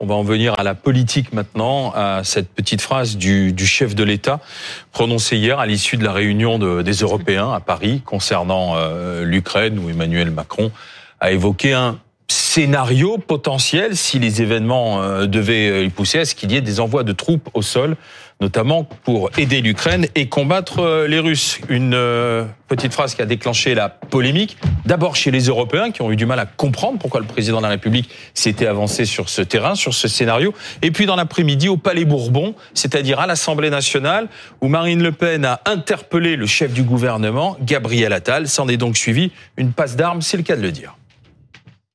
On va en venir à la politique maintenant, à cette petite phrase du, chef de l'État prononcée hier à l'issue de la réunion des Européens à Paris concernant euh, l'Ukraine où Emmanuel Macron a évoqué un scénario potentiel si les événements euh, devaient y pousser à ce qu'il y ait des envois de troupes au sol notamment pour aider l'Ukraine et combattre euh, les Russes. Une euh, petite phrase qui a déclenché la polémique, d'abord chez les Européens qui ont eu du mal à comprendre pourquoi le président de la République s'était avancé sur ce terrain, sur ce scénario, et puis dans l'après-midi au Palais Bourbon, c'est-à-dire à, l'Assemblée nationale, où Marine Le Pen a interpellé le chef du gouvernement, Gabriel Attal. S'en est donc suivi une passe d'armes, c'est le cas de le dire.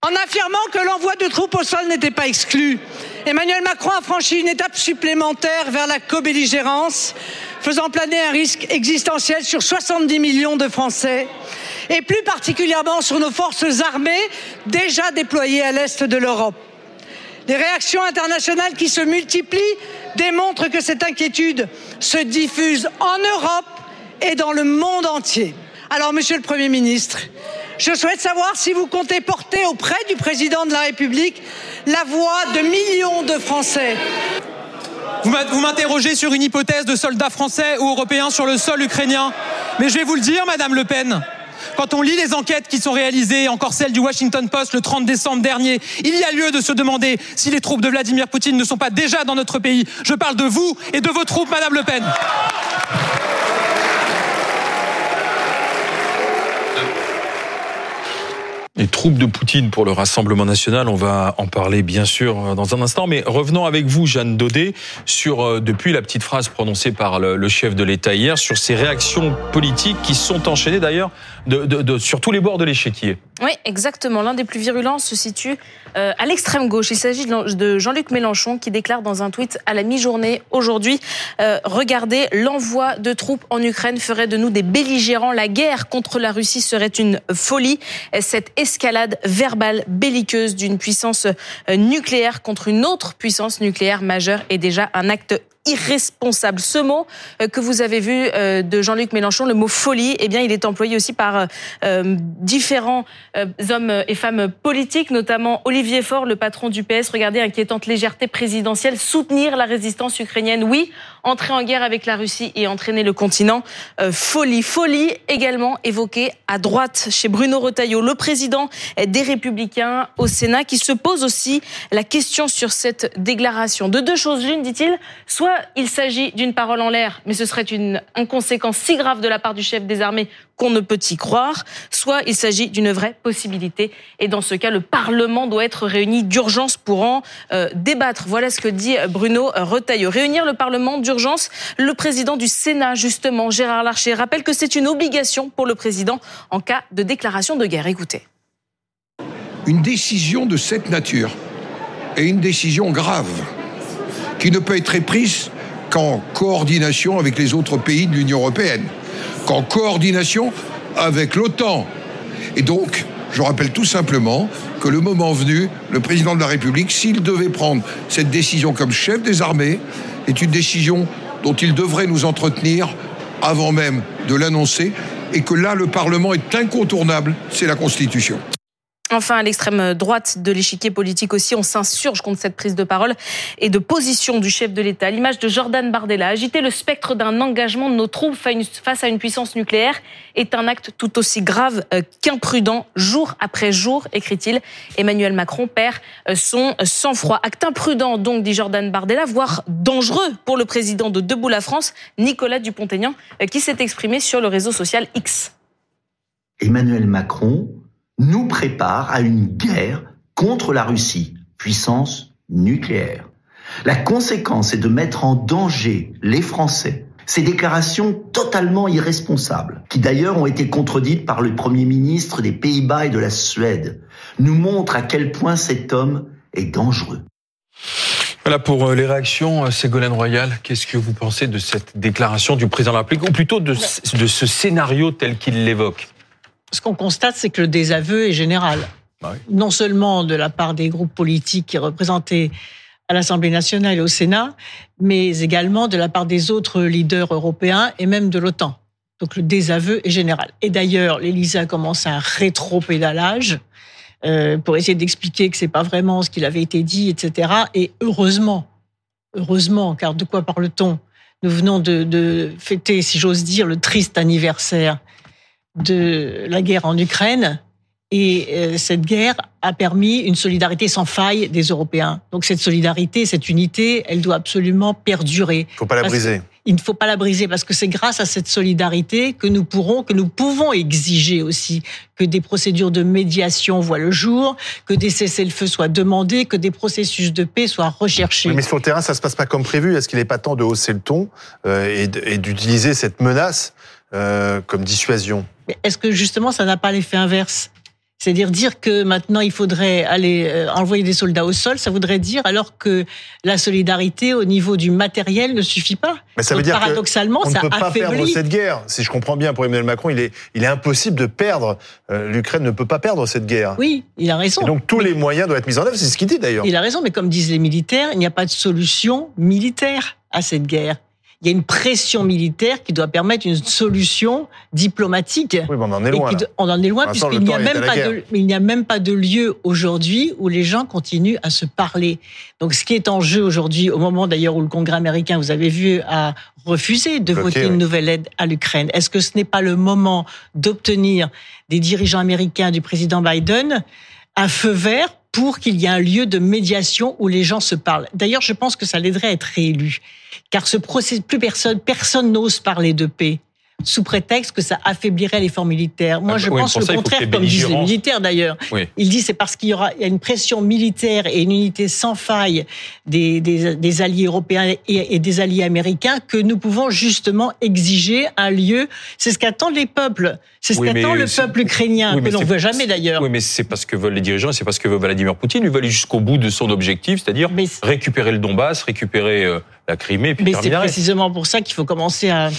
En affirmant que l'envoi de troupes au sol n'était pas exclu, Emmanuel Macron a franchi une étape supplémentaire vers la co-belligérance, faisant planer un risque existentiel sur 70 millions de Français et plus particulièrement sur nos forces armées déjà déployées à l'est de l'Europe. Les réactions internationales qui se multiplient démontrent que cette inquiétude se diffuse en Europe et dans le monde entier. Alors, Monsieur le Premier ministre, je souhaite savoir si vous comptez porter auprès du président de la République la voix de millions de Français. Vous m'interrogez sur une hypothèse de soldats français ou européens sur le sol ukrainien. Mais je vais vous le dire, Madame Le Pen. Quand on lit les enquêtes qui sont réalisées, encore celle du Washington Post le 30 décembre dernier, il y a lieu de se demander si les troupes de Vladimir Poutine ne sont pas déjà dans notre pays. Je parle de vous et de vos troupes, Madame Le Pen. Les troupes de Poutine pour le Rassemblement national, on va en parler bien sûr dans un instant, mais revenons avec vous, Jeanne Daudet, sur euh, depuis la petite phrase prononcée par le, chef de l'État hier, sur ces réactions politiques qui sont enchaînées d'ailleurs de, sur tous les bords de l'échiquier. Oui, exactement. L'un des plus virulents se situe euh, à l'extrême gauche. Il s'agit de Jean-Luc Mélenchon qui déclare dans un tweet à la mi-journée aujourd'hui euh, Regardez, l'envoi de troupes en Ukraine ferait de nous des belligérants. La guerre contre la Russie serait une folie. Cette escalade verbale belliqueuse d'une puissance euh, nucléaire contre une autre puissance nucléaire majeure est déjà un acte irresponsable. Ce mot euh, que vous avez vu euh, de Jean-Luc Mélenchon, le mot folie, eh bien, il est employé aussi par différents hommes et femmes politiques, notamment Olivier Faure, le patron du PS. Regardez, inquiétante légèreté présidentielle, soutenir la résistance ukrainienne, oui, entrer en guerre avec la Russie et entraîner le continent. folie, folie également évoquée à droite chez Bruno Retailleau, le président des Républicains au Sénat, qui se pose aussi la question sur cette déclaration. De deux choses l'une, dit-il, soit il s'agit d'une parole en l'air, mais ce serait une inconséquence si grave de la part du chef des armées qu'on ne peut y croire, soit il s'agit d'une vraie possibilité. Et dans ce cas, le Parlement doit être réuni d'urgence pour en euh, débattre. Voilà ce que dit Bruno Retailleau. Réunir le Parlement d'urgence, le président du Sénat, justement, Gérard Larcher, rappelle que c'est une obligation pour le président en cas de déclaration de guerre. Écoutez. Une décision de cette nature est une décision grave qui ne peut être prise qu'en coordination avec les autres pays de l'Union européenne, qu'en coordination avec l'OTAN. Et donc, je rappelle tout simplement que le moment venu, le président de la République, s'il devait prendre cette décision comme chef des armées, est une décision dont il devrait nous entretenir avant même de l'annoncer, et que là, le Parlement est incontournable, c'est la Constitution. Enfin, à l'extrême droite de l'échiquier politique aussi, on s'insurge contre cette prise de parole et de position du chef de l'État. L'image de Jordan Bardella, agiter le spectre d'un engagement de nos troupes face à une puissance nucléaire est un acte tout aussi grave euh, qu'imprudent. Jour après jour, écrit-il, Emmanuel Macron perd euh, son sang-froid. Acte imprudent, donc, dit Jordan Bardella, voire dangereux pour le président de Debout la France, Nicolas Dupont-Aignan, euh, qui s'est exprimé sur le réseau social X. Emmanuel Macron nous prépare à une guerre contre la Russie, puissance nucléaire. La conséquence est de mettre en danger les Français. Ces déclarations totalement irresponsables, qui d'ailleurs ont été contredites par le Premier ministre des Pays-Bas et de la Suède, nous montrent à quel point cet homme est dangereux. Voilà pour euh, les réactions, euh, Ségolène Royal. Qu'est-ce que vous pensez de cette déclaration du président de la République, ou plutôt de, de ce scénario tel qu'il l'évoque? Ce qu'on constate, c'est que le désaveu est général. Bah non seulement de la part des groupes politiques qui représentés à l'Assemblée nationale et au Sénat, mais également de la part des autres leaders européens et même de l'OTAN. Donc le désaveu est général. Et d'ailleurs, l'Élysée a commencé un rétro-pédalage euh, pour essayer d'expliquer que c'est pas vraiment ce qu'il avait été dit, etc. Et heureusement, heureusement, car de quoi parle-t-on? Nous venons de, de fêter, si j'ose dire, le triste anniversaire de la guerre en Ukraine. Et euh, cette guerre a permis une solidarité sans faille des Européens. Donc cette solidarité, cette unité, elle doit absolument perdurer. Il faut pas la briser. Il ne faut pas la briser parce que c'est grâce à cette solidarité que nous pourrons, que nous pouvons exiger aussi que des procédures de médiation voient le jour, que des cessez-le-feu soient demandés, que des processus de paix soient recherchés. mais sur le terrain, ça se passe pas comme prévu. Est-ce qu'il n'est pas temps de hausser le ton euh, et d'utiliser cette menace euh, comme dissuasion Est-ce que justement ça n'a pas l'effet inverse? C'est-à-dire dire que maintenant il faudrait aller euh, envoyer des soldats au sol, ça voudrait dire alors que la solidarité au niveau du matériel ne suffit pas. Mais ça veut dire paradoxalement, on ne peut pas perdre cette guerre. Si je comprends bien pour Emmanuel Macron, il est, il est impossible de perdre. Euh, L'Ukraine ne peut pas perdre cette guerre. Oui, il a raison. Et donc tous les moyens doivent être mis en œuvre. C'est ce qu'il dit d'ailleurs. Il a raison, mais comme disent les militaires, il n'y a pas de solution militaire à cette guerre il y a une pression militaire qui doit permettre une solution diplomatique. Oui, on en est loin. on en est loin puisqu'il a n'y a même pas de lieu aujourd'hui où les gens continuent à se parler. Donc, ce qui est en jeu aujourd'hui, au moment d'ailleurs où le Congrès américain, vous avez vu, a refusé de voter une nouvelle aide à l'Ukraine, est-ce que ce n'est pas le moment d'obtenir des dirigeants américains du président Biden un feu vert pour qu'il y ait un lieu de médiation où les gens se parlent? D'ailleurs, je pense que ça l'aiderait à être réélu. Car ce procès, plus personne, personne n'ose parler de paix sous prétexte que ça affaiblirait l'effort militaire. Moi, ah, je pense le contraire, comme disent les militaires d'ailleurs. Il dit c'est parce qu'il y aura une pression militaire et une unité sans faille des, des, des alliés européens et, et, des alliés américains que nous pouvons justement exiger un lieu. C'est ce qu'attendent les peuples. C'est ce qu'attend le peuple ukrainien, que l'on ne voit jamais d'ailleurs. Oui, mais c'est parce que veulent les dirigeants et c'est parce que veut Vladimir Poutine. Il veut aller jusqu'au bout de son objectif, c'est-à-dire récupérer le Donbass, récupérer euh, la Crimée. Puis mais c'est précisément pour ça qu'il faut commencer à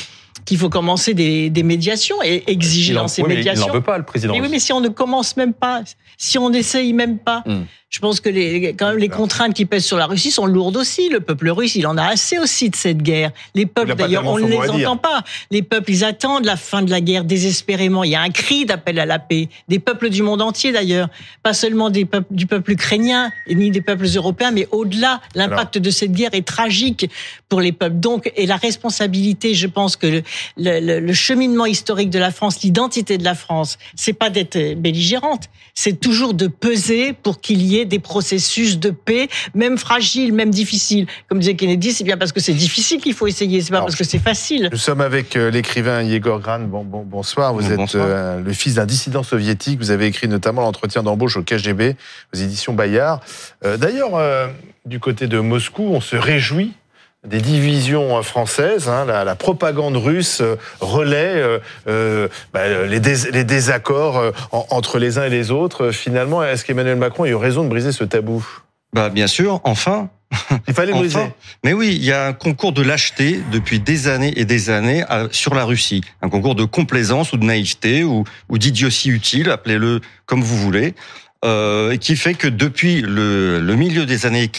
qu'il faut commencer des, des, médiations et exiger dans ces médiations. il n'en veut pas, le président. Mais oui, mais si on ne commence même pas, si on n'essaye même pas, hmm. Je pense que les, quand même les contraintes qui pèsent sur la Russie sont lourdes aussi. Le peuple russe, il en a assez aussi de cette guerre. Les peuples, d'ailleurs, on ne les entend pas. Les peuples, ils attendent la fin de la guerre désespérément. Il y a un cri d'appel à la paix. Des peuples du monde entier, d'ailleurs. Pas seulement des peuples, du peuple ukrainien, ni des peuples européens, mais au-delà. L'impact de cette guerre est tragique pour les peuples. Donc, et la responsabilité, je pense que le, le, le cheminement historique de la France, l'identité de la France, c'est pas d'être belligérante, c'est toujours de peser pour qu'il y ait des processus de paix, même fragiles, même difficiles. Comme disait Kennedy, c'est bien parce que c'est difficile qu'il faut essayer, c'est pas parce que c'est facile. Nous sommes avec euh, l'écrivain Yegor Gran. Bon, bon, bonsoir. Vous êtes euh, le fils d'un dissident soviétique. Vous avez écrit notamment l'entretien d'embauche au KGB, aux éditions Bayard. Euh, d'ailleurs, du côté de Moscou, on se réjouit des divisions françaises. Hein, la, la, propagande russe euh, relaie euh, euh bah, les, les, désaccords euh, entre les uns et les autres. Finalement, est-ce qu'Emmanuel Macron a eu raison de briser ce tabou? Bah bien sûr, enfin. Il fallait briser. Mais oui, il y a un concours de lâcheté depuis des années et des années sur la Russie. Un concours de complaisance ou de naïveté ou, ou d'idiotie utile, appelez-le comme vous voulez. Euh, qui fait que depuis le, le milieu des années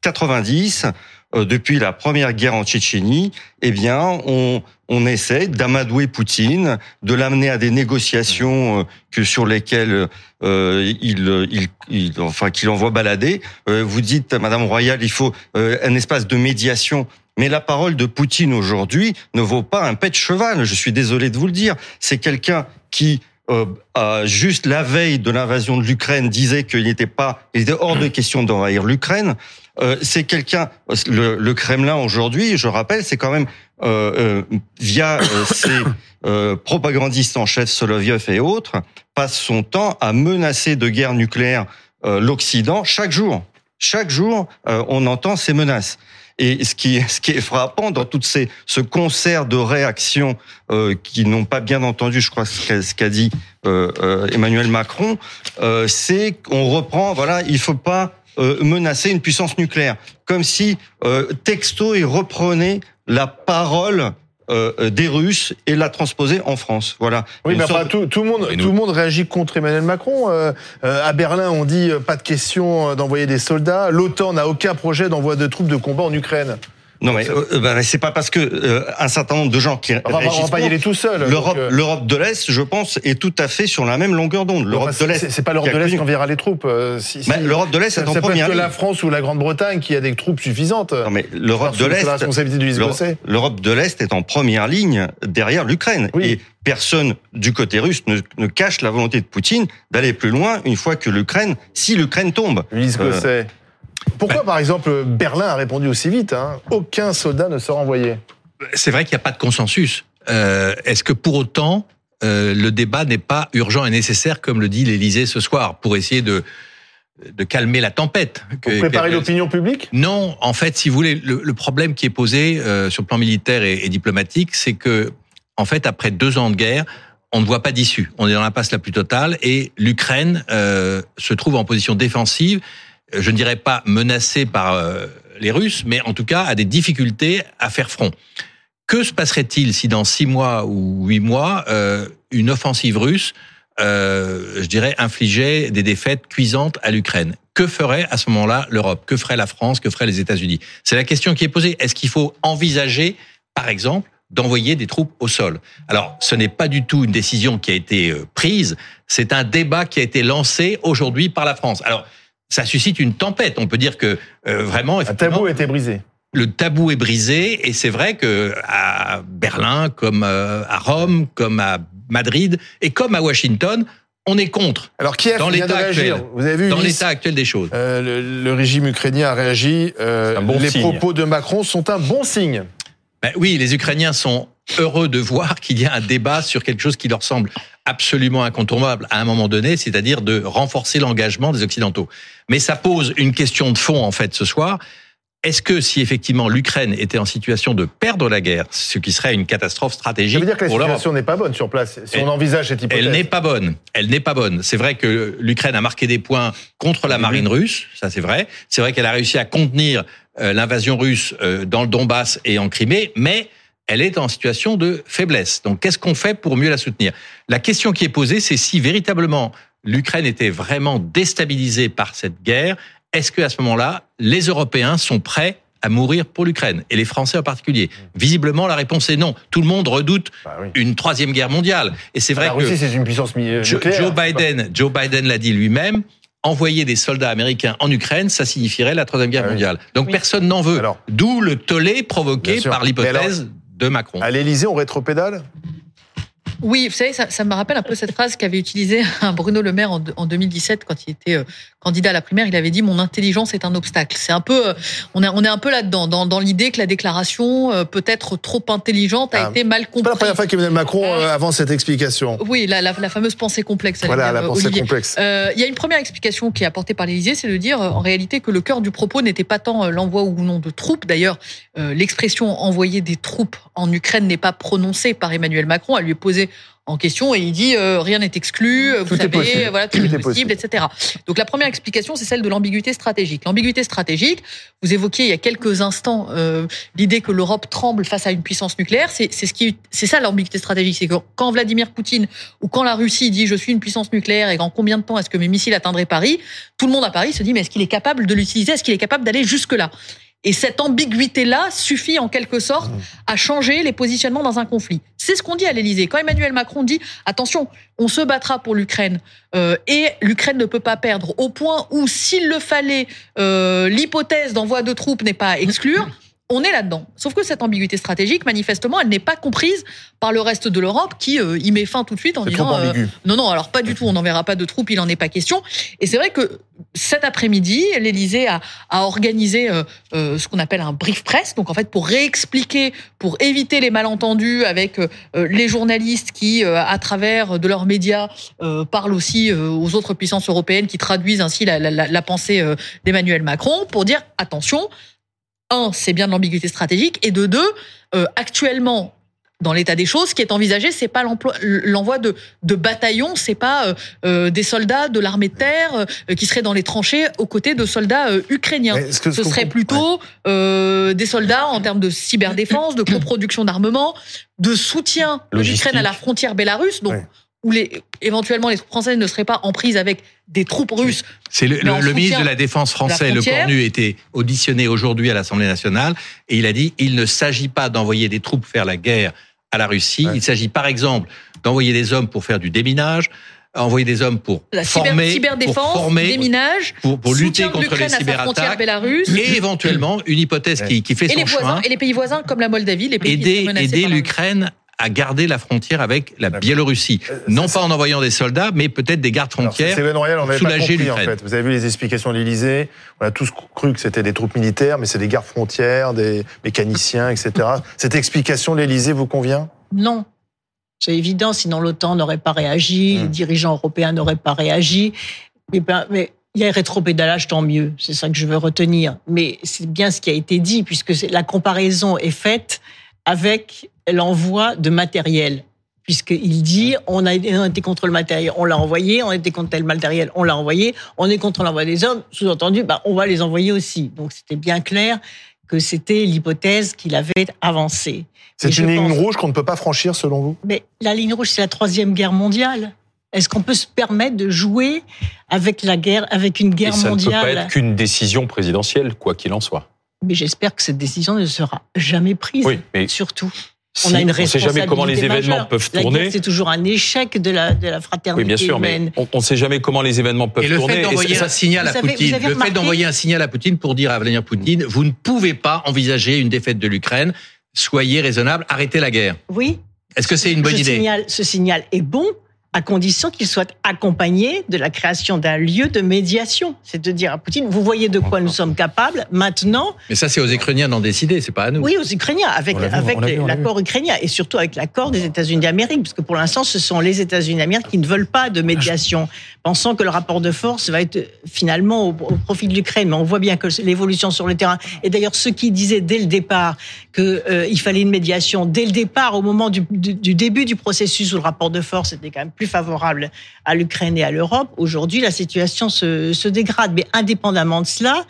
90, euh, depuis la première guerre en Tchétchénie, eh bien, on, on essaie d'amadouer Poutine, de l'amener à des négociations euh, que sur lesquelles euh, il, il, enfin, qu'il envoie balader. Euh, vous dites, Madame Royal, il faut un espace de médiation. Mais la parole de Poutine aujourd'hui ne vaut pas un pet de cheval. Je suis désolé de vous le dire. C'est quelqu'un qui euh, juste la veille de l'invasion de l'Ukraine disait qu'il n'était pas, il était hors de question d'envahir l'Ukraine. Euh, c'est quelqu'un, le, le, Kremlin aujourd'hui, je rappelle, c'est quand même euh, euh via ses propagandistes en chef Soloviev et autres, passe son temps à menacer de guerre nucléaire l'Occident chaque jour. Chaque jour, on entend ces menaces. Et ce qui, ce qui est frappant dans tout ces, ce concert de réactions euh, qui n'ont pas bien entendu, je crois, ce qu'a dit euh, euh, Emmanuel Macron, euh, c'est qu'on reprend, voilà, il faut pas euh, menacer une puissance nucléaire, comme si texto il reprenait la parole euh, euh, des Russes et la transposer en France. Voilà. Oui, mais tout, tout, le monde, tout le monde réagit contre Emmanuel Macron. Euh, à Berlin, on dit pas de question d'envoyer des soldats. L'OTAN n'a aucun projet d'envoi de troupes de combat en Ukraine. Non, mais euh, bah, c'est pas parce que euh, un certain nombre de gens qui on va, on va pas y aller tout seul. L'Europe, euh, l'Europe de l'Est, je pense, est tout à fait sur la même longueur d'onde. L'Europe de l'Est, c'est pas l'Europe de l'Est qui enverra les troupes. Si, bah, L'Europe de l'Est est en première. que la France ou la Grande-Bretagne qui a des troupes suffisantes. Non, mais l'Europe de l'Est, l'Europe de l'Est est en première ligne derrière l'Ukraine. Oui. Et personne du côté russe ne, ne, cache la volonté de Poutine d'aller plus loin une fois que l'Ukraine, si l'Ukraine tombe. Louise Gosset. Pourquoi, par exemple, Berlin a répondu aussi vite hein? Aucun soldat ne sera envoyé. C'est vrai qu'il n'y a pas de consensus. Euh, Est-ce que pour autant, euh, le débat n'est pas urgent et nécessaire, comme le dit l'Élysée ce soir, pour essayer de de calmer la tempête. Pour préparer l'opinion publique? Non, en fait, si vous voulez, le, le problème qui est posé euh, sur le plan militaire et, et diplomatique, c'est que, en fait, après deux ans de guerre, on ne voit pas d'issue. On est dans l'impasse la plus totale et l'Ukraine euh, se trouve en position défensive je ne dirais pas menacé par euh, les Russes, mais en tout cas a des difficultés à faire front. Que se passerait-il si dans six mois ou huit mois, euh, une offensive russe, euh, je dirais, infligeait des défaites cuisantes à l'Ukraine? Que ferait à ce moment-là l'Europe? Que ferait la France? Que feraient les États-Unis? C'est la question qui est posée. Est-ce qu'il faut envisager, par exemple, d'envoyer des troupes au sol? Alors, ce n'est pas du tout une décision qui a été prise, c'est un débat qui a été lancé aujourd'hui par la France. Alors, ça suscite une tempête. On peut dire que euh, vraiment, un tabou a été brisé. Le tabou est brisé et c'est vrai que à Berlin, comme euh, à Rome, comme à Madrid et comme à Washington, on est contre. Alors qui dans l'état actuel, Vous avez vu dans l'état actuel des choses. Euh, le, régime ukrainien a réagi. Euh, les propos de Macron sont un bon signe. Ben oui, les Ukrainiens sont heureux de voir qu'il y a un débat sur quelque chose qui leur semble absolument incontournable à un moment donné, c'est-à-dire de renforcer l'engagement des Occidentaux. Mais ça pose une question de fond, en fait, ce soir. Est-ce que si effectivement l'Ukraine était en situation de perdre la guerre, ce qui serait une catastrophe stratégique, ça veut dire que la situation n'est pas bonne sur place. Si on envisage cette hypothèse, elle n'est pas bonne. Elle n'est pas bonne. C'est vrai que l'Ukraine a marqué des points contre la marine russe, ça c'est vrai. C'est vrai qu'elle a réussi à contenir euh, l'invasion russe euh, dans le Donbass et en Crimée, mais elle est en situation de faiblesse. Donc qu'est-ce qu'on fait pour mieux la soutenir? La question qui est posée, c'est si véritablement l'Ukraine était vraiment déstabilisée par cette guerre, est-ce qu'à ce, ce moment-là, les Européens sont prêts à mourir pour l'Ukraine? Et les Français en particulier. Visiblement, la réponse est non. Tout le monde redoute bah une troisième guerre mondiale. Et c'est vrai la que c'est une puissance nucléaire. Joe Biden, Joe Biden l'a dit lui-même envoyer des soldats américains en Ukraine, ça signifierait la troisième guerre ah mondiale. Donc personne n'en veut. D'où le tollé provoqué par l'hypothèse de Macron. À l'Élysée, on rétropédale? Oui, vous savez, ça, ça, me rappelle un peu cette phrase qu'avait utilisée Bruno Le Maire en, en 2017 quand il était euh, candidat à la primaire. Il avait dit mon intelligence est un obstacle. C'est un peu, euh, on est, on est un peu là-dedans, dans, dans l'idée que la déclaration euh, peut être trop intelligente a ah, été mal comprise. C'est pas la première fois qu'Emmanuel Macron euh, avance cette explication. Oui, la, la, la, fameuse pensée complexe. Voilà, la pensée complexe. Il y a une première explication qui est apportée par l'Élysée, c'est de dire en réalité que le cœur du propos n'était pas tant l'envoi ou non de troupes. D'ailleurs, l'expression envoyer des troupes en Ukraine n'est pas prononcée par Emmanuel Macron. Elle lui est posée en question et il dit euh, rien n'est exclu, vous savez, possible. voilà, tout, est, possible, etc. Donc la première explication, c'est celle de l'ambiguïté stratégique. L'ambiguïté stratégique, vous évoquiez il y a quelques instants euh, l'idée que l'Europe tremble face à une puissance nucléaire. C'est ce qui, c'est ça l'ambiguïté stratégique, c'est que quand Vladimir Poutine ou quand la Russie dit je suis une puissance nucléaire et en combien de temps est-ce que mes missiles atteindraient Paris, tout le monde à Paris se dit mais est-ce qu'il est capable de l'utiliser, est-ce qu'il est capable d'aller jusque là et cette ambiguïté-là suffit en quelque sorte à changer les positionnements dans un conflit. C'est ce qu'on dit à l'Élysée. Quand Emmanuel Macron dit attention, on se battra pour l'Ukraine euh, et l'Ukraine ne peut pas perdre, au point où s'il le fallait, euh, l'hypothèse d'envoi de troupes n'est pas à exclure on est là-dedans. Sauf que cette ambiguïté stratégique, manifestement, elle n'est pas comprise par le reste de l'Europe qui euh, y met fin tout de suite en disant euh, non, non, alors pas du tout, on n'enverra pas de troupes, il n'en est pas question. Et c'est vrai que cet après-midi, l'Élysée a, organisé euh, ce qu'on appelle un brief press, donc en fait pour réexpliquer, pour éviter les malentendus avec les journalistes qui, à travers de leurs médias, parlent aussi aux autres puissances européennes qui traduisent ainsi la, la pensée d'Emmanuel Macron, pour dire attention un, c'est bien de l'ambiguïté stratégique, et de deux, euh, actuellement, dans l'état des choses, ce qui est envisagé, c'est pas l'envoi de, de bataillons, c'est pas euh, euh, des soldats de l'armée de terre qui seraient dans les tranchées aux côtés de soldats ukrainiens. ce, serait plutôt des soldats en termes de cyberdéfense, de coproduction d'armement, de soutien de l'Ukraine à la frontière bélarusse. Donc, où les, éventuellement les troupes françaises ne seraient pas en prise avec des troupes russes. C'est le, le, ministre de la Défense français, Le Cornu, était auditionné aujourd'hui à l'Assemblée nationale et il a dit il ne s'agit pas d'envoyer des troupes faire la guerre à la Russie. Il s'agit par exemple d'envoyer des hommes pour faire du déminage, envoyer des hommes pour la former, cyberdéfense, pour former, déminage, pour, pour lutter contre les cyberattaques, et éventuellement une hypothèse qui, qui fait et son les voisins, chemin. Et les pays voisins comme la Moldavie, les pays aider, aider l'Ukraine à garder la frontière avec la Biélorussie. Non pas en envoyant des soldats, mais peut-être des gardes frontières Royal, on pour soulager l'Ukraine. En fait. Vous avez vu les explications de l'Élysée? On a tous cru que c'était des troupes militaires, mais c'est des gardes frontières, des mécaniciens, etc. Cette explication de l'Élysée vous convient? Non. C'est évident, sinon l'OTAN n'aurait pas réagi, les dirigeants européens n'auraient pas réagi. Mais, ben, mais il y a rétropédalage, tant mieux. C'est ça que je veux retenir. Mais c'est bien ce qui a été dit, puisque la comparaison est faite avec l'envoi de matériel. Puisqu'il dit, on a été contre le matériel, on l'a envoyé, on a été contre tel matériel, on l'a envoyé, on est contre l'envoi des hommes, sous-entendu, bah, on va les envoyer aussi. Donc c'était bien clair que c'était l'hypothèse qu'il avait avancée. C'est une ligne rouge qu'on ne peut pas franchir selon vous? Mais la ligne rouge, c'est la troisième guerre mondiale. Est-ce qu'on peut se permettre de jouer avec la guerre, avec une guerre Et ça mondiale ne peut pas être qu'une décision présidentielle, quoi qu'il en soit. Mais j'espère que cette décision ne sera jamais prise. Oui, mais surtout. Si, on a une on ne sait jamais comment les événements majeure. peuvent tourner. C'est toujours un échec de la, de la fraternité Oui, bien sûr, humaine. mais on ne sait jamais comment les événements peuvent et le tourner. Fait d'envoyer un signal à Poutine, le fait d'envoyer un signal à Poutine pour dire à Vladimir Poutine, vous ne pouvez pas envisager une défaite de l'Ukraine. Soyez raisonnable, arrêtez la guerre. Oui. Est-ce que c'est une bonne ce idée? signal, Ce signal est bon à condition qu'il soit accompagné de la création d'un lieu de médiation. C'est de dire à Poutine, vous voyez de quoi nous sommes capables maintenant. Mais ça, c'est aux Ukrainiens d'en décider, c'est pas à nous. Oui, aux Ukrainiens, avec, avec l'accord ukrainien et surtout avec l'accord des États-Unis d'Amérique, parce que pour l'instant, ce sont les États-Unis d'Amérique qui ne veulent pas de médiation, pensant que le rapport de force va être finalement au, au profit de l'Ukraine. Mais on voit bien que l'évolution sur le terrain. Et d'ailleurs, ceux qui disaient dès le départ qu'il euh, fallait une médiation, dès le départ, au moment du, du, du début du processus où le rapport de force était quand même plus favorable à l'Ukraine et à l'Europe, aujourd'hui, la situation se, dégrade. Mais indépendamment de cela,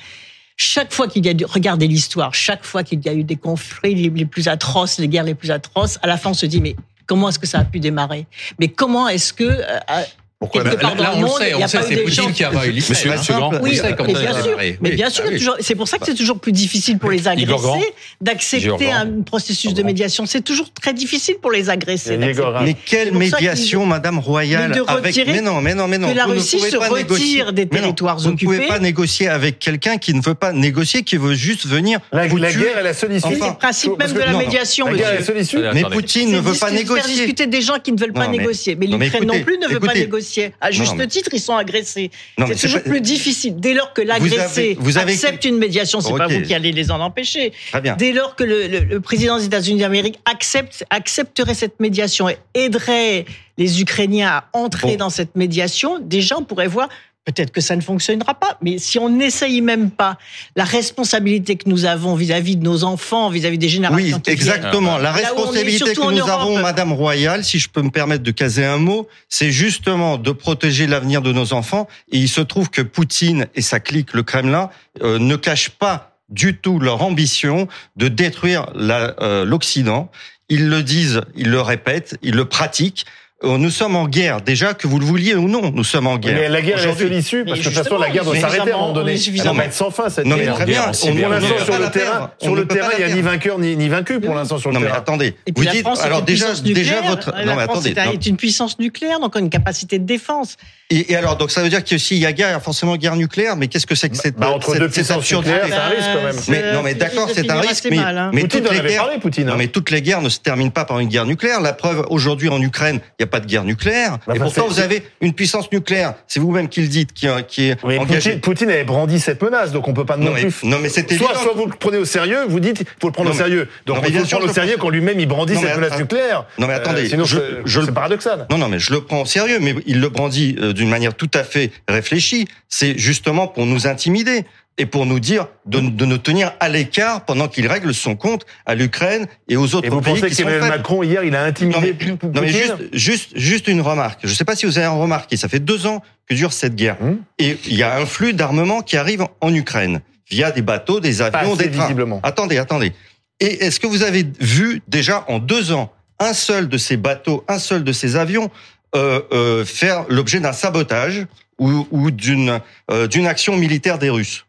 chaque fois qu'il y a eu, regardez l'histoire, chaque fois qu'il y a eu des conflits les, plus atroces, les guerres les plus atroces, à la fin on se dit mais comment est-ce que ça a pu démarrer? Mais comment est-ce que euh, pourquoi là, on le sait, on sait, c'est Poutine qui a envahi Monsieur, Monsieur Grand, oui, mais bien sûr, mais bien sûr, c'est pour ça que c'est toujours plus difficile pour les agressés d'accepter un processus de médiation. C'est toujours très difficile pour les agressés. Mais quelle médiation, Madame Royale avec Mais non, mais non, mais non. Que la Russie se retire des territoires occupés. Vous ne pouvez pas négocier avec quelqu'un qui ne veut pas négocier, qui veut juste venir. La, guerre est la seule issue. C'est le principe même de la médiation, La guerre est la seule issue. Mais Poutine ne veut pas négocier. Discuter des gens qui ne veulent pas négocier. Mais l'Ukraine non plus ne veut pas négocier. À juste titre, ils sont agressés. C'est toujours pas... plus difficile. Dès lors que l'agressé accepte une médiation, c'est okay. pas vous qui allez les en empêcher. Dès lors que le, le, le président des États-Unis d'Amérique accepte, accepterait cette médiation et aiderait les Ukrainiens à entrer bon. dans cette médiation, déjà on pourrait voir Peut-être que ça ne fonctionnera pas, mais si on n'essaye même pas la responsabilité que nous avons vis-à-vis -vis de nos enfants, vis-à-vis -vis des générations oui, exactement. La responsabilité que nous Europe, avons, Madame Royale, si je peux me permettre de caser un mot, c'est justement de protéger l'avenir de nos enfants. Et il se trouve que Poutine et sa clique, le Kremlin, euh, ne cachent pas du tout leur ambition de détruire l'Occident. Euh, ils le disent, ils le répètent, ils le pratiquent nous sommes en guerre. Déjà, que vous le vouliez ou non, nous sommes en guerre. Mais la guerre est la seule issue, parce que de toute façon, la guerre doit s'arrêter à un moment donné. Ça va être sans fin, cette non, guerre. Mais très bien. On, pour l'instant, sur le terrain, sur le terrain, il n'y a ni vainqueur ni, ni vaincu pour l'instant sur le non, terrain. Non, mais attendez. Vous la dites, France alors déjà, déjà votre. La non, mais France attendez. est une puissance nucléaire, donc une capacité de défense. Et, et, alors, donc ça veut dire que s'il y a guerre, il y a forcément guerre nucléaire. Mais qu'est-ce que c'est que cette bah, entre cette, deux puissances nucléaires, c'est un risque quand même. Mais non, mais d'accord, c'est un risque. Mais, hein. toutes les guerres, parlé, Poutine, non, mais toutes les guerres ne se terminent pas par une guerre nucléaire. La preuve, aujourd'hui en Ukraine, il n'y a pas de guerre nucléaire. Bah, et pourtant, vous avez une puissance nucléaire. C'est vous-même qui le dites, qui, qui est oui, engagé. Poutine, Poutine avait brandi cette menace, donc on peut pas non, non plus. Mais, non, mais c'était soit, soit vous le prenez au sérieux, vous dites, il faut le prendre non, au sérieux. Donc non, on peut le prendre au sérieux quand lui-même il brandit cette menace nucléaire. Non, mais attendez, euh, sinon c'est paradoxal. Non, non, mais je le prends au sérieux, mais il le brandit euh, d'une manière tout à fait réfléchie. C'est justement pour nous intimider et pour nous dire de, de nous tenir à l'écart pendant qu'il règle son compte à l'Ukraine et aux autres et vous pays pensez qui sont Emmanuel Macron hier il a intimidé non mais, non mais juste, juste, juste une remarque. Je ne sais pas si vous avez remarqué, ça fait deux ans que dure cette guerre hum et il y a un flux d'armement qui arrive en Ukraine via des bateaux, des avions, des trains. Visiblement. Attendez, attendez. Et est-ce que vous avez vu déjà en deux ans un seul de ces bateaux, un seul de ces avions euh, euh, faire l'objet d'un sabotage ou, ou d'une euh, d'une action militaire des Russes?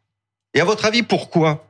Et à votre avis, pourquoi?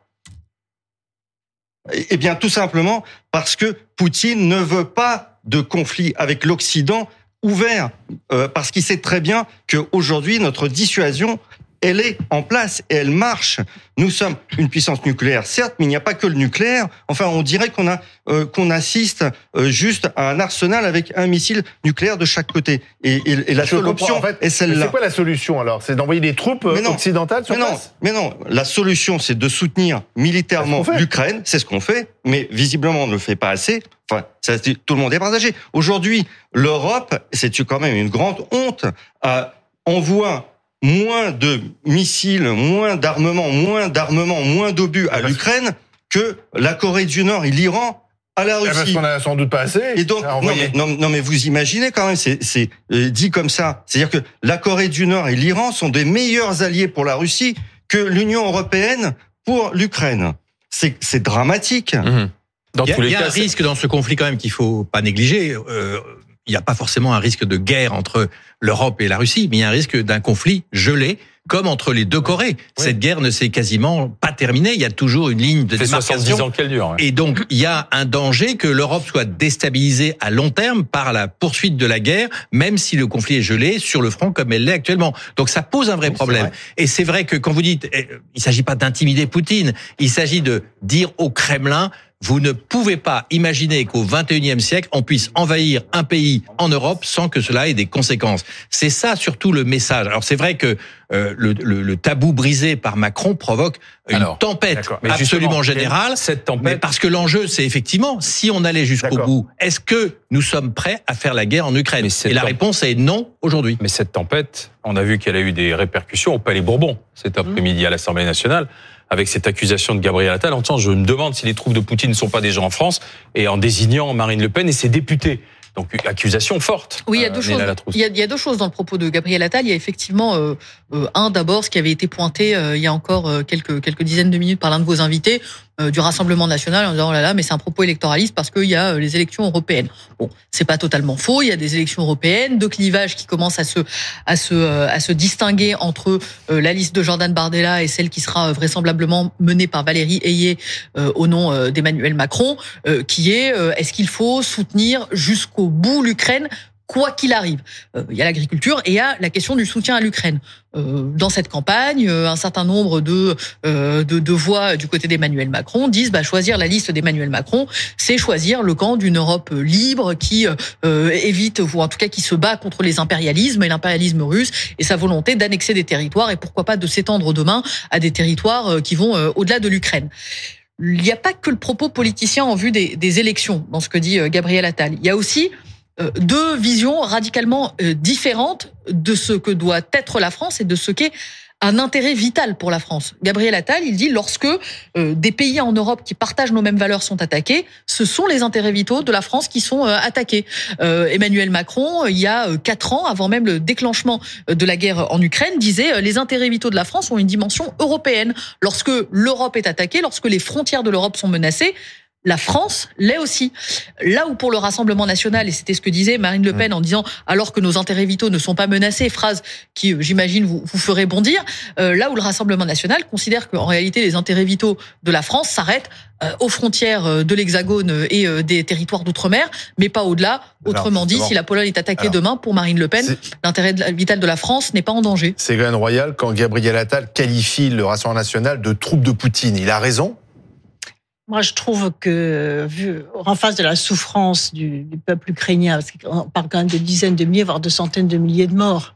Eh bien, tout simplement parce que Poutine ne veut pas de conflit avec l'Occident ouvert, euh, parce qu'il sait très bien qu'aujourd'hui, notre dissuasion elle est en place et elle marche. Nous sommes une puissance nucléaire, certes, mais il n'y a pas que le nucléaire. Enfin, on dirait qu'on a euh, qu'on assiste euh, juste à un arsenal avec un missile nucléaire de chaque côté. Et, et, et la seule option en fait, est celle-là. C'est quoi la solution alors? C'est d'envoyer des troupes Mais non. occidentales sur mais non, place? Mais non, la solution c'est de soutenir militairement l'Ukraine, c'est ce qu'on fait, mais visiblement on ne le fait pas assez. Enfin, ça, tout le monde est partagé. Aujourd'hui, l'Europe, c'est quand même une grande honte, euh, envoie moins de missiles, moins d'armements, moins d'armements, moins d'obus à l'Ukraine que la Corée du Nord et l'Iran à la Ah, Parce Russie. qu'on a sans doute pas assez. Et donc, non mais, non, non, mais vous imaginez quand même, c'est c'est, euh, dit comme ça. C'est-à-dire que la Corée du Nord et l'Iran sont des meilleurs alliés pour la Russie que l'Union européenne pour l'Ukraine. C'est c'est dramatique. Mhm. Dans Il y a, tous les il y a cas, un risque dans ce conflit quand même qu'il faut pas négliger. Euh, il n'y a pas forcément un risque de guerre entre l'Europe et la Russie, mais il y a un risque d'un conflit gelé, comme entre les deux Corées. Cette guerre ne s'est quasiment pas terminée. Il y a toujours une ligne de ça fait 70 démarcation. ans qu'elle dure. ouais. Et donc, il y a un danger que l'Europe soit déstabilisée à long terme par la poursuite de la guerre, même si le conflit est gelé sur le front comme elle l'est actuellement. Donc, ça pose un vrai problème. Et c'est vrai que quand vous dites, eh, il s'agit pas d'intimider Poutine, il s'agit de dire au Kremlin, vous ne pouvez pas imaginer qu'au 21e siècle, on puisse envahir un pays en Europe sans que cela ait des conséquences. C'est ça surtout le message. Alors c'est vrai que euh, le, le- le tabou brisé par Macron provoque une Alors, tempête absolument générale. cette tempête- Mais parce que l'enjeu, c'est effectivement, si on allait jusqu'au bout, est-ce que nous sommes prêts à faire la guerre en Ukraine? Et la temp- réponse est non aujourd'hui. Mais cette tempête, on a vu qu'elle a eu des répercussions au Palais Bourbon cet après-midi à l'Assemblée nationale, avec cette accusation de Gabriel Attal. En temps, je me demande si les troupes de Poutine ne sont pas déjà en France, et en désignant Marine Le Pen et ses députés. Donc, accusation forte. Oui, il y a euh, deux choses. Latrousse. Il y, a, il y a deux choses dans le propos de Gabriel Attal. Il y a effectivement euh, euh, un d'abord ce qui avait été pointé euh, il y a encore quelques quelques dizaines de minutes par l'un de vos invités du Rassemblement national en disant oh là là mais c'est un propos électoraliste parce qu'il y a euh, les élections européennes. Bon, c'est pas totalement faux. Il y a des élections européennes, deux clivages qui commencent à se à se euh, à se distinguer entre euh, la liste de Jordan Bardella et celle qui sera euh, vraisemblablement menée par Valérie Ayé euh, au nom euh, d'Emmanuel Macron, euh, qui est euh, est-ce qu'il faut soutenir jusqu'au bout l'Ukraine quoi qu'il arrive. Euh, Il y a l'agriculture et il y a la question du soutien à l'Ukraine. Euh, dans cette campagne, euh, un certain nombre de, euh, de, de voix du côté d'Emmanuel Macron disent bah, choisir la liste d'Emmanuel Macron, c'est choisir le camp d'une Europe libre qui évite, ou en tout cas qui se bat contre les impérialismes et l'impérialisme russe et sa volonté d'annexer des territoires et pourquoi pas de s'étendre demain à des territoires qui vont au-delà de l'Ukraine. Il n'y a pas que le propos politicien en vue des, élections dans ce que dit Gabriel Attal. Il y a aussi deux visions radicalement euh, différentes de ce que doit être la France et de ce qu'est un intérêt vital pour la France. Gabriel Attal, il dit lorsque euh, des pays en Europe qui partagent nos mêmes valeurs sont attaqués, ce sont les intérêts vitaux de la France qui sont euh, attaqués. Euh, Emmanuel Macron, il y a euh, quatre ans, avant même le déclenchement euh, de la guerre en Ukraine, disait euh, les intérêts vitaux de la France ont une dimension européenne. Lorsque l'Europe est attaquée, lorsque les frontières de l'Europe sont menacées, la France l'est aussi. Là où pour le Rassemblement national, et c'était ce que disait Marine Le Pen en disant alors que nos intérêts vitaux ne sont pas menacés, phrase qui, euh, j'imagine, vous, vous ferait bondir, euh, là où le Rassemblement national considère qu'en réalité les intérêts vitaux de la France s'arrêtent euh, aux frontières euh, de l'Hexagone et euh, des territoires d'outre-mer, mais pas au-delà. Autrement dit, si la Pologne est attaquée Alors, demain, pour Marine Le Pen, c'est- l'intérêt vital de la France n'est pas en danger. Ségolène Royal, quand Gabriel Attal qualifie le Rassemblement national de troupe de Poutine, il a raison Moi, je trouve que, vu en face de la souffrance du, peuple ukrainien, parce qu'on parle quand même de dizaines de milliers, voire de centaines de milliers de morts,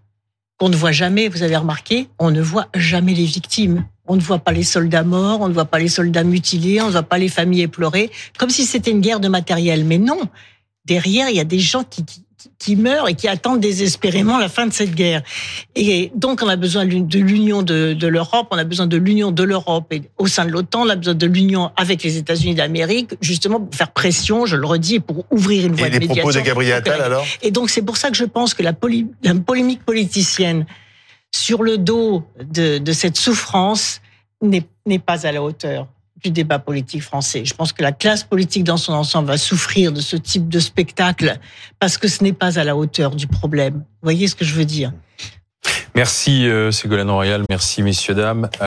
qu'on ne voit jamais, vous avez remarqué, on ne voit jamais les victimes. On ne voit pas les soldats morts, on ne voit pas les soldats mutilés, on ne voit pas les familles éplorées, comme si c'était une guerre de matériel. Mais non, derrière, il y a des gens qui, qui meurent et qui attendent désespérément la fin de cette guerre. Et donc, on a besoin de l'union de, de l'Europe, on a besoin de l'union de l'Europe et au sein de l'OTAN, on a besoin de l'union avec les États-Unis d'Amérique, justement pour faire pression, je le redis, pour ouvrir une voie Et de les propos de médiation. Gabriel Attal alors? Et donc, c'est pour ça que je pense que la, poly- la polémique politicienne sur le dos de, de cette souffrance n'est pas à la hauteur. Du débat politique français. Je pense que la classe politique dans son ensemble va souffrir de ce type de spectacle parce que ce n'est pas à la hauteur du problème. Vous voyez ce que je veux dire? Merci euh, Ségolène Royal, merci messieurs dames.